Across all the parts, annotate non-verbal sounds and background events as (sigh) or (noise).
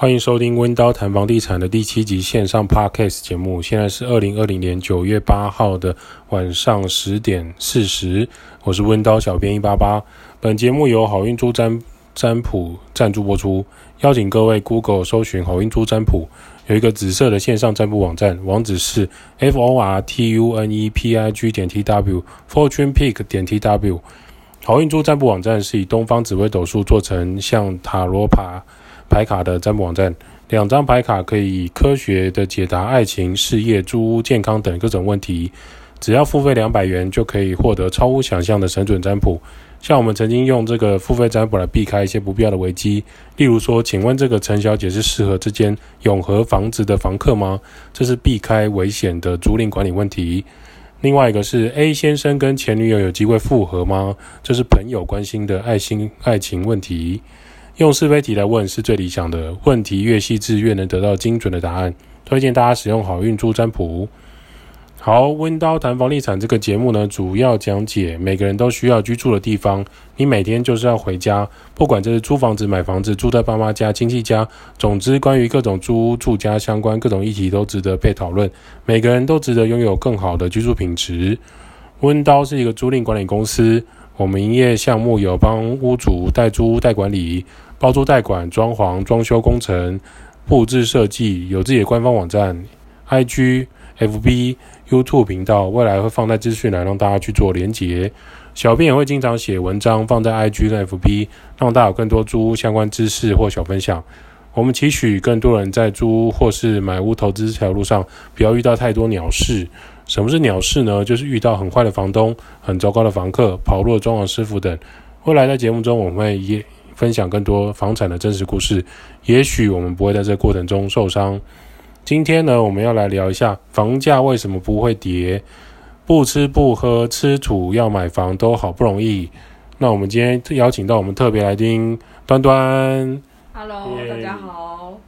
欢迎收听温刀谈房地产的第七集线上 Podcast 节目。现在是二零二零年九月八号的晚上十点四十，我是温刀小编一八八。本节目由好运猪占占卜赞助播出，邀请各位 Google 搜寻好运猪占卜，有一个紫色的线上占卜网站，网址是 f o r t u n e p i g 点 t w fortune pick 点 t w。好运猪占卜网站是以东方紫微斗数做成像塔罗牌。牌卡的占卜网站，两张牌卡可以科学的解答爱情、事业、租屋、健康等各种问题。只要付费两百元，就可以获得超乎想象的神准占卜。像我们曾经用这个付费占卜来避开一些不必要的危机，例如说，请问这个陈小姐是适合这间永和房子的房客吗？这是避开危险的租赁管理问题。另外一个是 A 先生跟前女友有机会复合吗？这是朋友关心的爱心爱情问题。用是非题来问是最理想的，问题越细致越能得到精准的答案。推荐大家使用好运猪占卜。好，温刀谈房地产这个节目呢，主要讲解每个人都需要居住的地方。你每天就是要回家，不管这是租房子、买房子、住在爸妈家、亲戚家，总之关于各种租屋住家相关各种议题都值得被讨论。每个人都值得拥有更好的居住品质。温刀是一个租赁管理公司，我们营业项目有帮屋主代租代管理。包租代管、装潢、装修工程、布置设计，有自己的官方网站、IG、FB、YouTube 频道，未来会放在资讯栏让大家去做连结。小编也会经常写文章放在 IG 跟 FB，让大家有更多租屋相关知识或小分享。我们期许更多人在租屋或是买屋投资这条路上，不要遇到太多鸟事。什么是鸟事呢？就是遇到很坏的房东、很糟糕的房客、跑路的装潢师傅等。未来在节目中我们会也。分享更多房产的真实故事，也许我们不会在这个过程中受伤。今天呢，我们要来聊一下房价为什么不会跌？不吃不喝吃土要买房都好不容易。那我们今天邀请到我们特别来宾端端。Hello，大家好。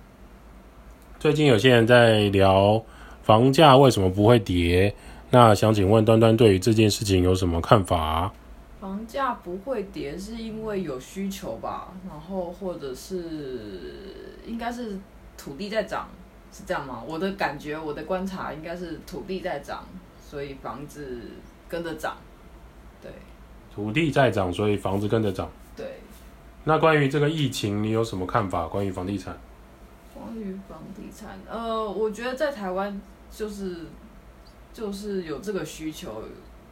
最近有些人在聊房价为什么不会跌？那想请问端端对于这件事情有什么看法？房价不会跌，是因为有需求吧？然后或者是应该是土地在涨，是这样吗？我的感觉，我的观察应该是土地在涨，所以房子跟着涨。对，土地在涨，所以房子跟着涨。对。那关于这个疫情，你有什么看法？关于房地产？关于房地产，呃，我觉得在台湾就是就是有这个需求。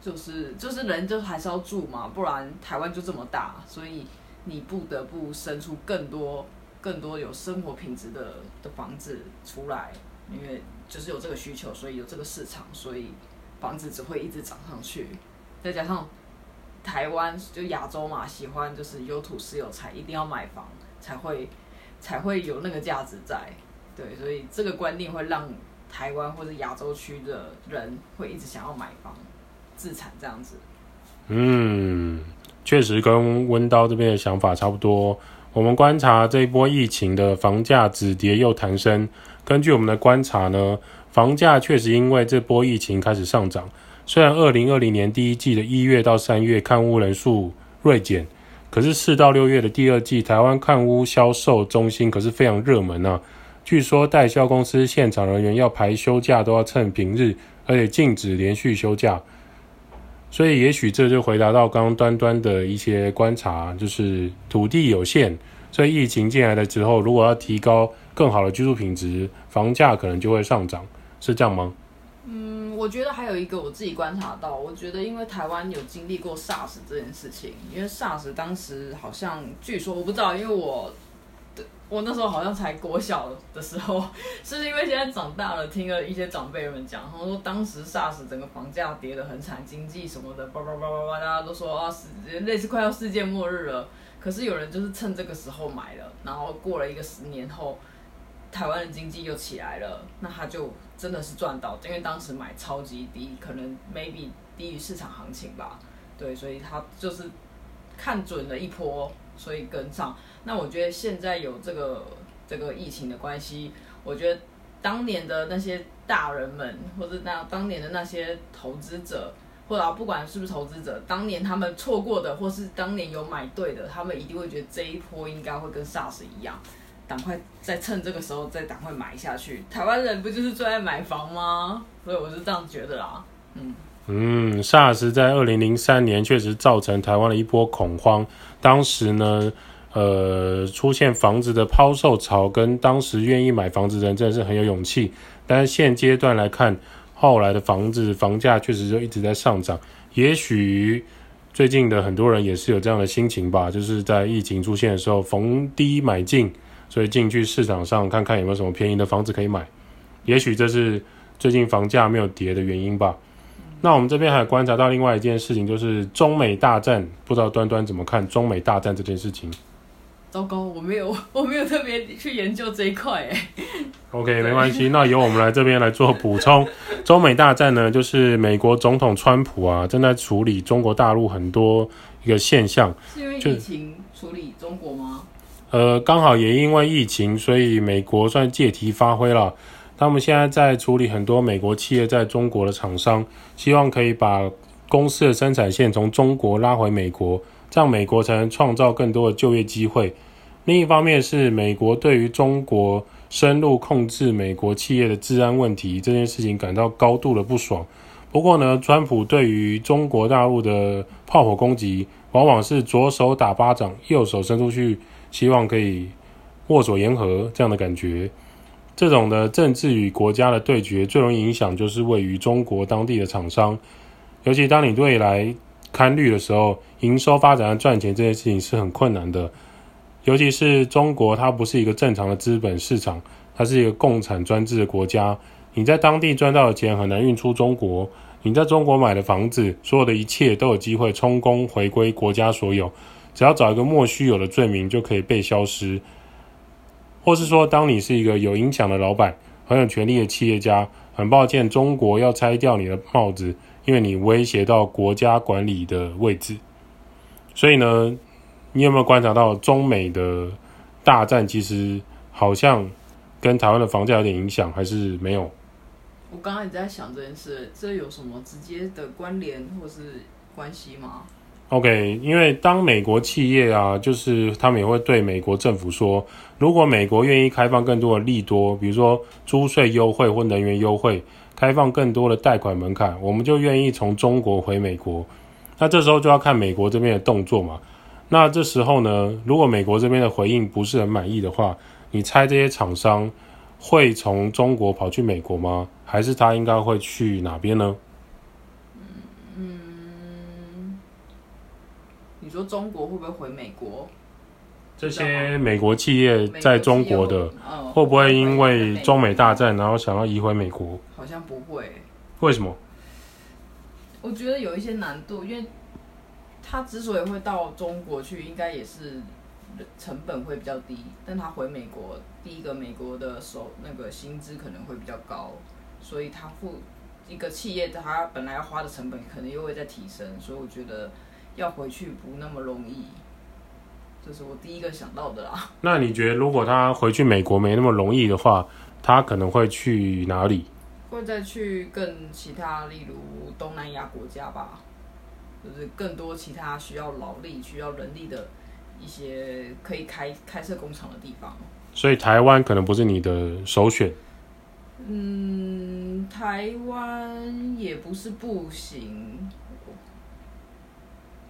就是就是人就还是要住嘛，不然台湾就这么大，所以你不得不生出更多更多有生活品质的的房子出来，因为就是有这个需求，所以有这个市场，所以房子只会一直涨上去。再加上台湾就亚洲嘛，喜欢就是有土是有财，一定要买房才会才会有那个价值在。对，所以这个观念会让台湾或者亚洲区的人会一直想要买房。自产这样子，嗯，确实跟温刀这边的想法差不多。我们观察这一波疫情的房价止跌又弹升，根据我们的观察呢，房价确实因为这波疫情开始上涨。虽然二零二零年第一季的一月到三月看屋人数锐减，可是四到六月的第二季，台湾看屋销售中心可是非常热门啊。据说代销公司现场人员要排休假都要趁平日，而且禁止连续休假。所以，也许这就回答到刚刚端端的一些观察，就是土地有限，所以疫情进来了之后，如果要提高更好的居住品质，房价可能就会上涨，是这样吗？嗯，我觉得还有一个我自己观察到，我觉得因为台湾有经历过 SARS 这件事情，因为 SARS 当时好像据说我不知道，因为我。我那时候好像才国小的时候，(laughs) 是因为现在长大了，听了一些长辈们讲，他们说当时 SARS 整个房价跌得很惨，经济什么的，叭叭叭叭叭，大家都说啊，世类似快要世界末日了。可是有人就是趁这个时候买了，然后过了一个十年后，台湾的经济又起来了，那他就真的是赚到，因为当时买超级低，可能 maybe 低于市场行情吧，对，所以他就是看准了一波，所以跟上。那我觉得现在有这个这个疫情的关系，我觉得当年的那些大人们，或者那当年的那些投资者，或者不管是不是投资者，当年他们错过的，或是当年有买对的，他们一定会觉得这一波应该会跟 SARS 一样，赶快再趁这个时候再赶快买下去。台湾人不就是最爱买房吗？所以我是这样觉得啦。嗯嗯，SARS 在二零零三年确实造成台湾的一波恐慌，当时呢，呃，出现房子的抛售潮，跟当时愿意买房子的人真的是很有勇气。但是现阶段来看，后来的房子房价确实就一直在上涨。也许最近的很多人也是有这样的心情吧，就是在疫情出现的时候逢低买进，所以进去市场上看看有没有什么便宜的房子可以买。也许这是最近房价没有跌的原因吧。那我们这边还观察到另外一件事情，就是中美大战，不知道端端怎么看中美大战这件事情。糟糕，我没有，(laughs) 我没有特别去研究这一块哎。OK，没关系，那由我们来这边来做补充。中美大战呢，就是美国总统川普啊，正在处理中国大陆很多一个现象。是因为疫情处理中国吗？呃，刚好也因为疫情，所以美国算借题发挥了。他们现在在处理很多美国企业在中国的厂商，希望可以把公司的生产线从中国拉回美国。这样美国才能创造更多的就业机会。另一方面是美国对于中国深入控制美国企业的治安问题这件事情感到高度的不爽。不过呢，川普对于中国大陆的炮火攻击，往往是左手打巴掌，右手伸出去，希望可以握手言和这样的感觉。这种的政治与国家的对决，最容易影响就是位于中国当地的厂商，尤其当你未来看绿的时候。营收发展和赚钱这件事情是很困难的，尤其是中国，它不是一个正常的资本市场，它是一个共产专制的国家。你在当地赚到的钱很难运出中国，你在中国买的房子，所有的一切都有机会充公回归国家所有。只要找一个莫须有的罪名就可以被消失，或是说，当你是一个有影响的老板，很有权力的企业家，很抱歉，中国要拆掉你的帽子，因为你威胁到国家管理的位置。所以呢，你有没有观察到中美的大战？其实好像跟台湾的房价有点影响，还是没有？我刚刚也在想这件事，这有什么直接的关联或是关系吗？OK，因为当美国企业啊，就是他们也会对美国政府说，如果美国愿意开放更多的利多，比如说租税优惠或能源优惠，开放更多的贷款门槛，我们就愿意从中国回美国。那这时候就要看美国这边的动作嘛。那这时候呢，如果美国这边的回应不是很满意的话，你猜这些厂商会从中国跑去美国吗？还是他应该会去哪边呢？你说中国会不会回美国？这些美国企业在中国的会不会因为中美大战，然后想要移回美国？好像不会。为什么？我觉得有一些难度，因为他之所以会到中国去，应该也是成本会比较低。但他回美国，第一个美国的手那个薪资可能会比较高，所以他付一个企业，他本来要花的成本可能又会再提升。所以我觉得要回去不那么容易，这是我第一个想到的啦。那你觉得，如果他回去美国没那么容易的话，他可能会去哪里？会再去更其他，例如东南亚国家吧，就是更多其他需要劳力、需要人力的一些可以开开设工厂的地方。所以台湾可能不是你的首选。嗯，台湾也不是不行。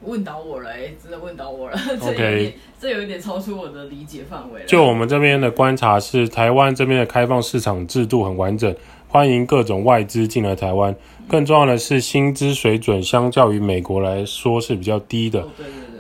问倒我了，哎，真的问倒我了。Okay. (laughs) 这有点，这有一点超出我的理解范围了。就我们这边的观察是，台湾这边的开放市场制度很完整。欢迎各种外资进来台湾，更重要的是薪资水准相较于美国来说是比较低的。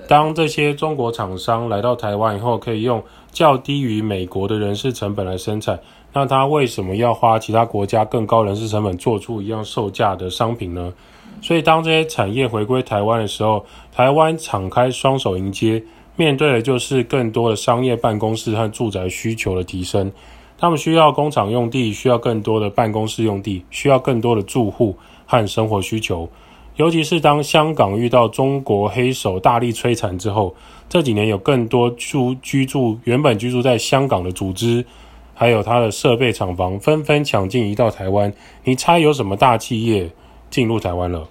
当这些中国厂商来到台湾以后，可以用较低于美国的人事成本来生产，那他为什么要花其他国家更高人事成本做出一样售价的商品呢？所以当这些产业回归台湾的时候，台湾敞开双手迎接，面对的就是更多的商业办公室和住宅需求的提升。他们需要工厂用地，需要更多的办公室用地，需要更多的住户和生活需求。尤其是当香港遇到中国黑手大力摧残之后，这几年有更多住居住原本居住在香港的组织，还有它的设备厂房纷纷抢进移到台湾。你猜有什么大企业进入台湾了？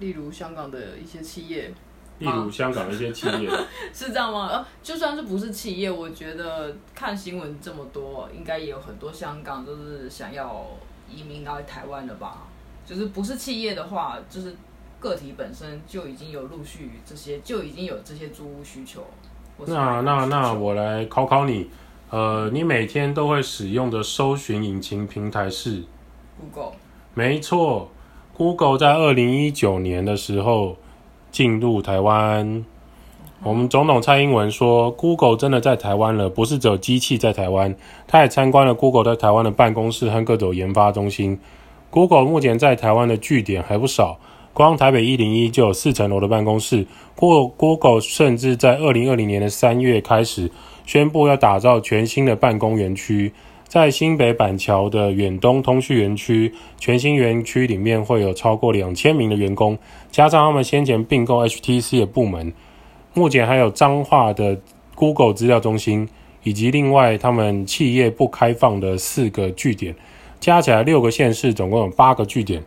例如香港的一些企业，例如香港的一些企业，(laughs) 是这样吗？呃，就算是不是企业，我觉得看新闻这么多，应该也有很多香港都是想要移民来台湾的吧？就是不是企业的话，就是个体本身就已经有陆续这些，就已经有这些租屋需求。那那那我来考考你，呃，你每天都会使用的搜寻引擎平台是 Google？没错，Google 在二零一九年的时候。进入台湾，我们总统蔡英文说，Google 真的在台湾了，不是只有机器在台湾。他也参观了 Google 在台湾的办公室和各种研发中心。Google 目前在台湾的据点还不少，光台北一零一就有四层楼的办公室。Google 甚至在二零二零年的三月开始宣布要打造全新的办公园区。在新北板桥的远东通讯园区，全新园区里面会有超过两千名的员工，加上他们先前并购 HTC 的部门，目前还有彰化的 Google 资料中心，以及另外他们企业不开放的四个据点，加起来六个县市，总共有八个据点。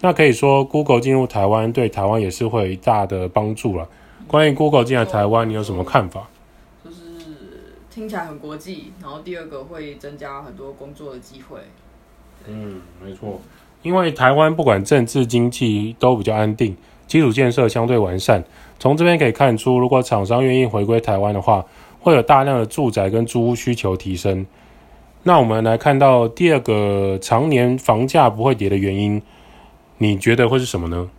那可以说，Google 进入台湾对台湾也是会有大的帮助了。关于 Google 进来台湾，你有什么看法？听起来很国际，然后第二个会增加很多工作的机会。嗯，没错，因为台湾不管政治经济都比较安定，基础建设相对完善。从这边可以看出，如果厂商愿意回归台湾的话，会有大量的住宅跟租屋需求提升。那我们来看到第二个常年房价不会跌的原因，你觉得会是什么呢？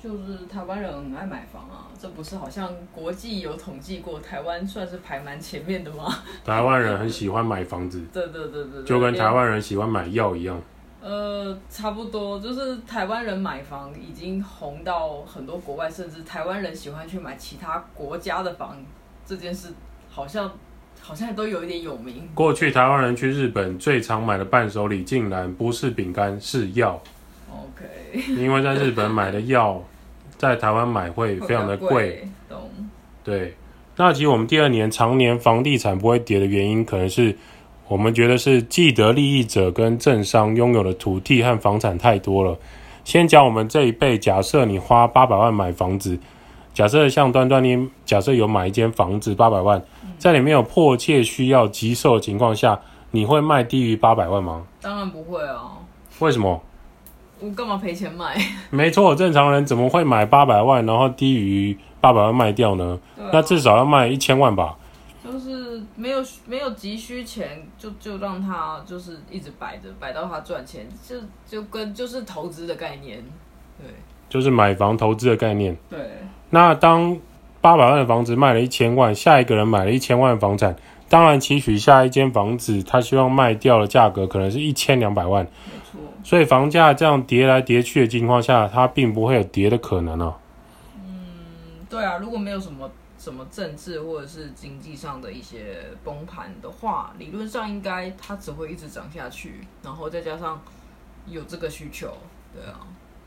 就是台湾人很爱买房啊。这不是好像国际有统计过，台湾算是排蛮前面的吗？台湾人很喜欢买房子，(laughs) 对对对对，就跟台湾人喜欢买药一样。呃，差不多，就是台湾人买房已经红到很多国外，甚至台湾人喜欢去买其他国家的房，这件事好像好像都有一点有名。过去台湾人去日本最常买的伴手礼，竟然不是饼干，是药。OK，因为在日本买的药。在台湾买会非常的贵，对。那其实我们第二年常年房地产不会跌的原因，可能是我们觉得是既得利益者跟政商拥有的土地和房产太多了。先讲我们这一辈，假设你花八百万买房子，假设像端端你假设有买一间房子八百万，在里面有迫切需要急售的情况下，你会卖低于八百万吗？当然不会啊。为什么？我干嘛赔钱买？(laughs) 没错，正常人怎么会买八百万，然后低于八百万卖掉呢？啊、那至少要卖一千万吧。就是没有没有急需钱，就就让他就是一直摆着，摆到他赚钱，就就跟就是投资的概念，对，就是买房投资的概念。对。那当八百万的房子卖了一千万，下一个人买了一千万的房产，当然期许下一间房子，他希望卖掉的价格可能是一千两百万。所以房价这样跌来跌去的情况下，它并不会有跌的可能哦。嗯，对啊，如果没有什么什么政治或者是经济上的一些崩盘的话，理论上应该它只会一直涨下去，然后再加上有这个需求，对啊。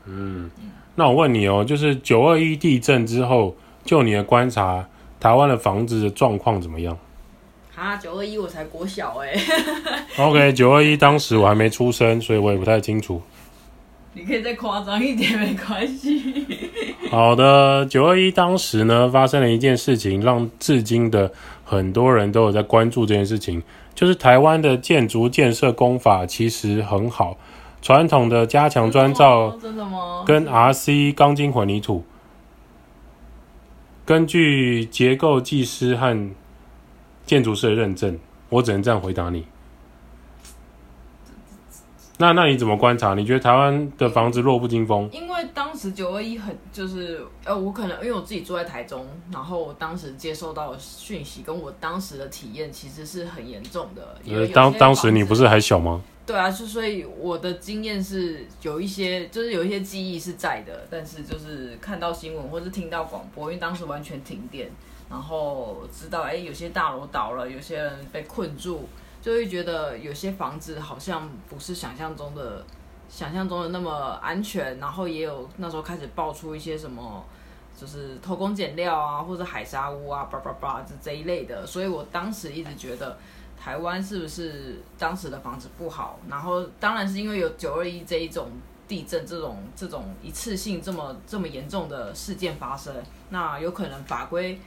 嗯，那我问你哦，就是九二一地震之后，就你的观察，台湾的房子的状况怎么样？啊，九二一我才国小哎。(laughs) OK，九二一当时我还没出生，所以我也不太清楚。(laughs) 你可以再夸张一点，没关系。(laughs) 好的，九二一当时呢，发生了一件事情，让至今的很多人都有在关注这件事情，就是台湾的建筑建设工法其实很好，传统的加强砖造，真的吗？跟 RC 钢筋混凝土，根据结构技师和建筑师的认证，我只能这样回答你。那那你怎么观察？你觉得台湾的房子弱不禁风？因为当时九二一很就是呃，我可能因为我自己住在台中，然后我当时接收到的讯息跟我当时的体验其实是很严重的。因为当当时你不是还小吗？对啊，就所以我的经验是有一些，就是有一些记忆是在的，但是就是看到新闻或是听到广播，因为当时完全停电。然后知道，哎，有些大楼倒了，有些人被困住，就会觉得有些房子好像不是想象中的，想象中的那么安全。然后也有那时候开始爆出一些什么，就是偷工减料啊，或者海砂屋啊，叭叭叭，这这一类的。所以我当时一直觉得，台湾是不是当时的房子不好？然后当然是因为有九二一这一种地震这种这种一次性这么这么严重的事件发生，那有可能法规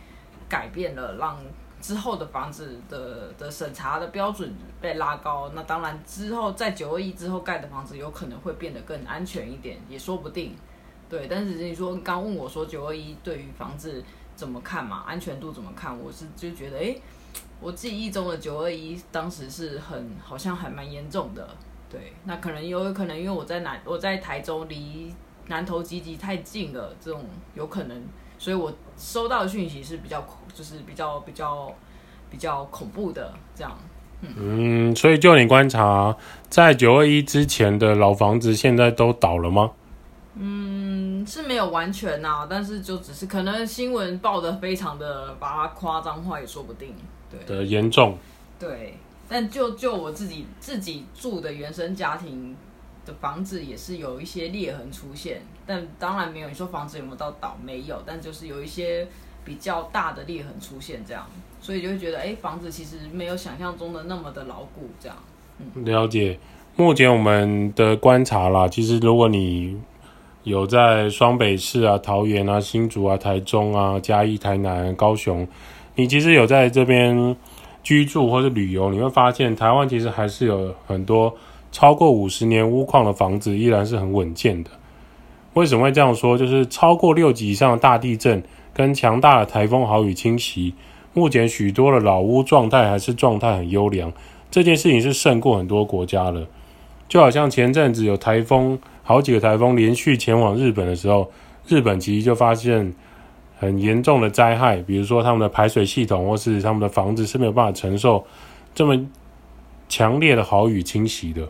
改变了，让之后的房子的的审查的标准被拉高，那当然之后在九二一之后盖的房子有可能会变得更安全一点，也说不定。对，但是你说刚问我说九二一对于房子怎么看嘛？安全度怎么看？我是就觉得，哎，我记忆中的九二一当时是很好像还蛮严重的。对，那可能有可能因为我在南我在台中离南投集集太近了，这种有可能，所以我收到的讯息是比较恐就是比较比较比较恐怖的这样。嗯，嗯，所以就你观察，在九二一之前的老房子现在都倒了吗？嗯，是没有完全呐、啊，但是就只是可能新闻报的非常的把它夸张化也说不定，对的严重，对，但就就我自己自己住的原生家庭的房子也是有一些裂痕出现，但当然没有你说房子有没有到倒没有，但就是有一些比较大的裂痕出现这样，所以就会觉得哎，房子其实没有想象中的那么的牢固这样，了解。目前我们的观察啦，其实如果你有在双北市啊、桃园啊、新竹啊、台中啊、嘉义、台南、高雄，你其实有在这边居住或者旅游，你会发现台湾其实还是有很多超过五十年屋况的房子依然是很稳健的。为什么会这样说？就是超过六级以上的大地震跟强大的台风、豪雨侵袭，目前许多的老屋状态还是状态很优良，这件事情是胜过很多国家的。就好像前阵子有台风。好几个台风连续前往日本的时候，日本其实就发现很严重的灾害，比如说他们的排水系统或是他们的房子是没有办法承受这么强烈的豪雨侵袭的。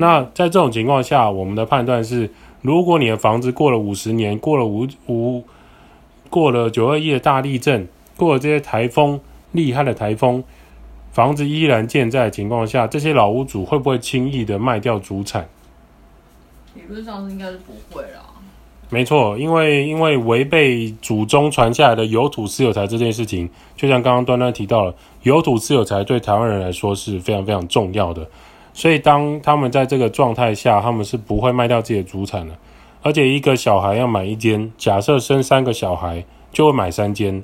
那在这种情况下，我们的判断是，如果你的房子过了五十年，过了五五，过了九二一的大地震，过了这些台风厉害的台风，房子依然健在的情况下，这些老屋主会不会轻易的卖掉主产？理论上是应该是不会啦。没错，因为因为违背祖宗传下来的有土私有财这件事情，就像刚刚端端提到了，有土私有财对台湾人来说是非常非常重要的。所以当他们在这个状态下，他们是不会卖掉自己的主产的。而且一个小孩要买一间，假设生三个小孩就会买三间。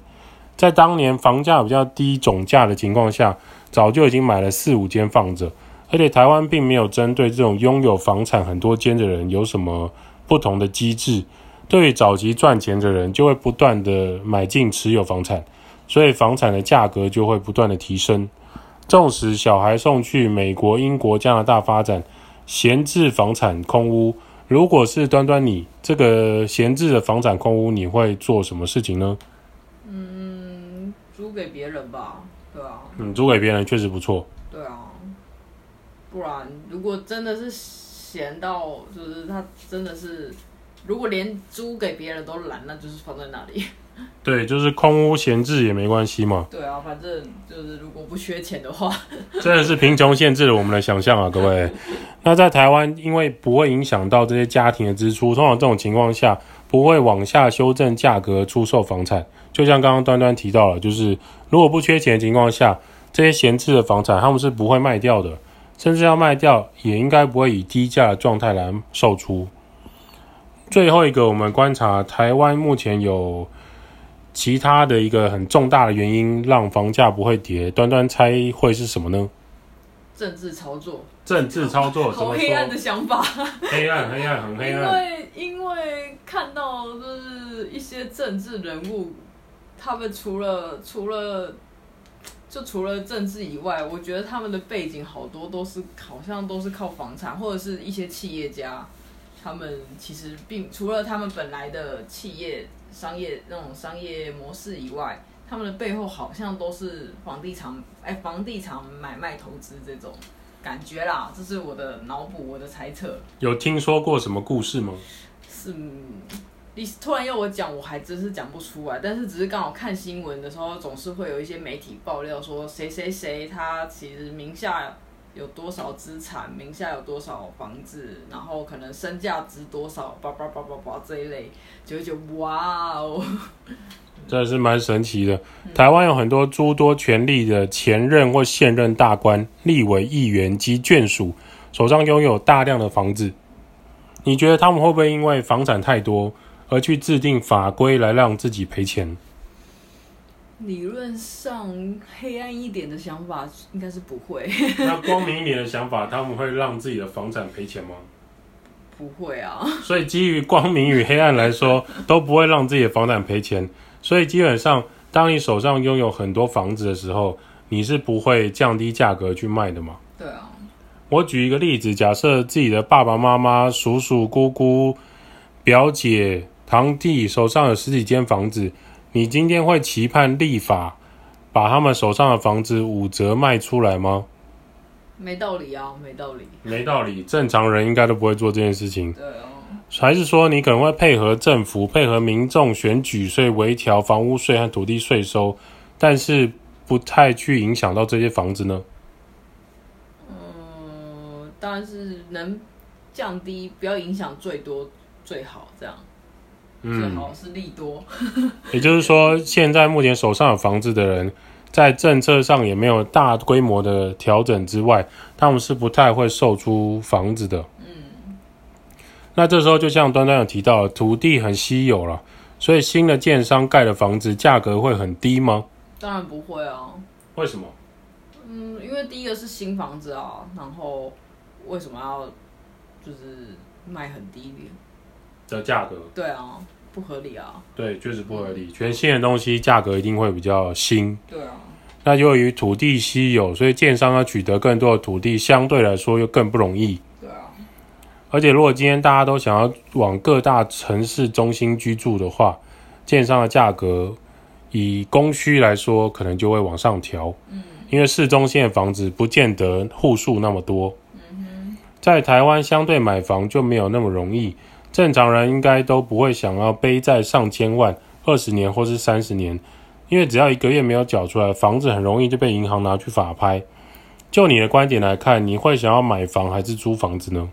在当年房价比较低总价的情况下，早就已经买了四五间放着。而且台湾并没有针对这种拥有房产很多间的人有什么不同的机制，对于早期赚钱的人就会不断的买进持有房产，所以房产的价格就会不断的提升。纵使小孩送去美国、英国、加拿大发展，闲置房产空屋，如果是端端你这个闲置的房产空屋，你会做什么事情呢？嗯，租给别人吧，对啊。嗯，租给别人确实不错。对啊。不然，如果真的是闲到，就是他真的是，如果连租给别人都懒，那就是放在那里。(laughs) 对，就是空屋闲置也没关系嘛。对啊，反正就是如果不缺钱的话，(laughs) 真的是贫穷限制了我们的想象啊，各位。(laughs) 那在台湾，因为不会影响到这些家庭的支出，通常这种情况下不会往下修正价格出售房产。就像刚刚端端提到了，就是如果不缺钱的情况下，这些闲置的房产他们是不会卖掉的。甚至要卖掉，也应该不会以低价的状态来售出。最后一个，我们观察台湾目前有其他的一个很重大的原因，让房价不会跌。端端猜会是什么呢？政治操作。政治操作，好黑暗的想法。黑暗，黑暗，很黑暗。因为因为看到就是一些政治人物，他们除了除了。就除了政治以外，我觉得他们的背景好多都是好像都是靠房产或者是一些企业家，他们其实并除了他们本来的企业商业那种商业模式以外，他们的背后好像都是房地产哎，房地产买卖投资这种感觉啦，这是我的脑补，我的猜测。有听说过什么故事吗？是。你突然要我讲，我还真是讲不出来。但是只是刚好看新闻的时候，总是会有一些媒体爆料说谁谁谁他其实名下有多少资产，名下有多少房子，然后可能身价值多少，叭叭叭叭叭这一类，就会觉得哇哦，(laughs) 真的是蛮神奇的。台湾有很多诸多权力的前任或现任大官、立委、议员及眷属，手上拥有大量的房子。你觉得他们会不会因为房产太多而去制定法规来让自己赔钱？理论上，黑暗一点的想法应该是不会。(laughs) 那光明一点的想法，他们会让自己的房产赔钱吗？不会啊。所以基于光明与黑暗来说，都不会让自己的房产赔钱。所以基本上，当你手上拥有很多房子的时候，你是不会降低价格去卖的嘛？对啊。我举一个例子，假设自己的爸爸妈妈、叔叔、姑姑、表姐、堂弟手上有十几间房子。你今天会期盼立法把他们手上的房子五折卖出来吗？没道理啊，没道理，没道理。正常人应该都不会做这件事情。对哦。还是说你可能会配合政府、配合民众选举，所以微调房屋税和土地税收，但是不太去影响到这些房子呢？嗯，当然是能降低，不要影响最多最好，这样。最好是利多，嗯，(laughs) 也就是说，现在目前手上有房子的人，在政策上也没有大规模的调整之外，他们是不太会售出房子的。嗯，那这时候就像端端有提到，土地很稀有了，所以新的建商盖的房子价格会很低吗？当然不会啊。为什么？嗯，因为第一个是新房子啊，然后为什么要就是卖很低的价格？对啊。不合理啊！对，确实不合理。全新的东西价格一定会比较新。对啊。那由于土地稀有，所以建商要取得更多的土地，相对来说又更不容易。对啊。而且，如果今天大家都想要往各大城市中心居住的话，建商的价格以供需来说，可能就会往上调。嗯。因为市中心的房子不见得户数那么多。嗯哼。在台湾，相对买房就没有那么容易。正常人应该都不会想要背债上千万，二十年或是三十年，因为只要一个月没有缴出来，房子很容易就被银行拿去法拍。就你的观点来看，你会想要买房还是租房子呢？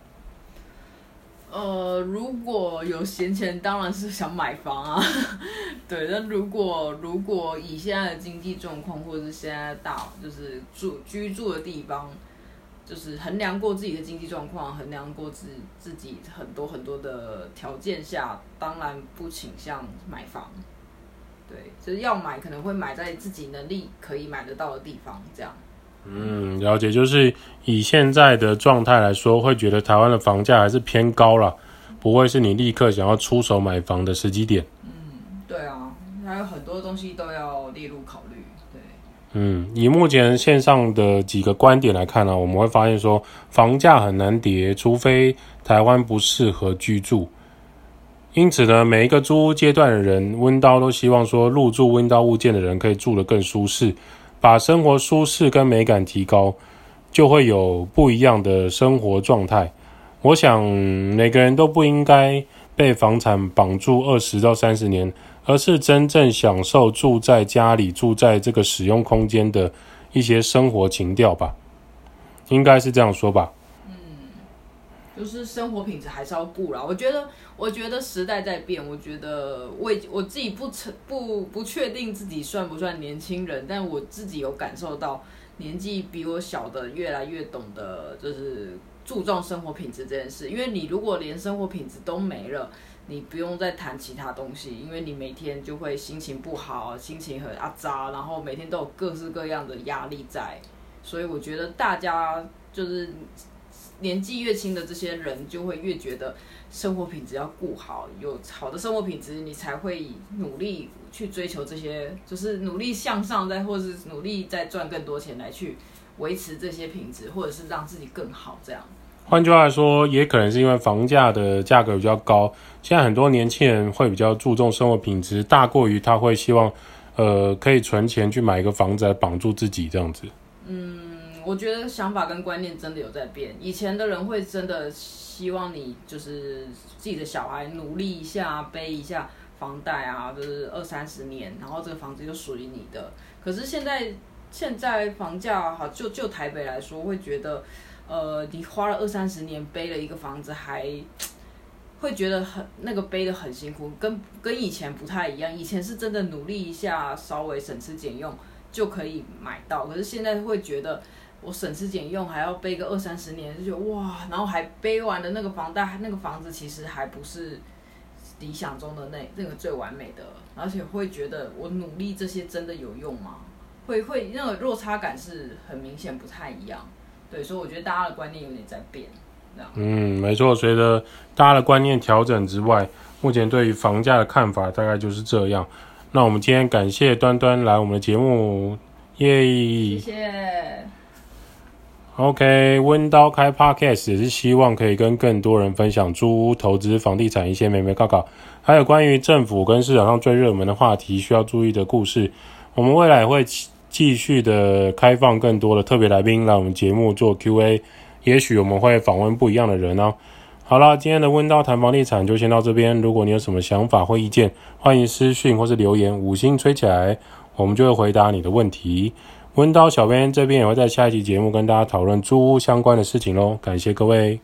呃，如果有闲钱，当然是想买房啊。(laughs) 对，但如果如果以现在的经济状况，或者是现在大就是住居住的地方。就是衡量过自己的经济状况，衡量过自自己很多很多的条件下，当然不倾向买房。对，就是要买，可能会买在自己能力可以买得到的地方，这样。嗯，了解。就是以现在的状态来说，会觉得台湾的房价还是偏高了，不会是你立刻想要出手买房的时机点。嗯，对啊，还有很多东西都要列入考虑。嗯，以目前线上的几个观点来看呢、我们会发现说，房价很难跌，除非台湾不适合居住。因此呢，每一个租屋阶段的人，温叨都希望说，入住温叨物件的人可以住得更舒适，把生活舒适跟美感提高，就会有不一样的生活状态。我想每个人都不应该被房产绑住二十到三十年。而是真正享受住在家里、住在这个使用空间的一些生活情调吧，应该是这样说吧。嗯，就是生活品质还是要顾啦。我觉得，我觉得时代在变，我觉得我我自己不成不不确定自己算不算年轻人，但我自己有感受到年纪比我小的越来越懂得就是注重生活品质这件事。因为你如果连生活品质都没了。你不用再谈其他东西，因为你每天就会心情不好，心情很阿杂，然后每天都有各式各样的压力在，所以我觉得大家就是年纪越轻的这些人，就会越觉得生活品质要顾好，有好的生活品质，你才会努力去追求这些，就是努力向上，再或是努力再赚更多钱来去维持这些品质，或者是让自己更好这样。换句话来说，也可能是因为房价的价格比较高，现在很多年轻人会比较注重生活品质，大过于他会希望，呃，可以存钱去买一个房子来绑住自己这样子。嗯，我觉得想法跟观念真的有在变。以前的人会真的希望你就是自己的小孩努力一下，背一下房贷啊，就是二三十年，然后这个房子就属于你的。可是现在现在房价好，就就台北来说，会觉得。呃，你花了二三十年背了一个房子，还会觉得很那个背的很辛苦，跟跟以前不太一样。以前是真的努力一下，稍微省吃俭用就可以买到，可是现在会觉得我省吃俭用还要背个二三十年，就觉得哇，然后还背完的那个房贷，那个房子其实还不是理想中的那那个最完美的，而且会觉得我努力这些真的有用吗？会会那个落差感是很明显不太一样，对，所以我觉得大家的观念有点在变。嗯，没错，随着大家的观念调整之外，目前对于房价的看法大概就是这样。那我们今天感谢端端来我们的节目，耶！谢谢。OK，温刀开 Podcast 也是希望可以跟更多人分享租屋投资房地产一些眉眉角角，还有关于政府跟市场上最热门的话题需要注意的故事。我们未来会继续的开放更多的特别来宾来我们节目做 QA，也许我们会访问不一样的人哦。好啦，今天的温叨谈房地产就先到这边。如果你有什么想法或意见，欢迎私讯或是留言，五星吹起来，我们就会回答你的问题。温叨小编这边也会在下一期节目跟大家讨论租屋相关的事情喽，感谢各位。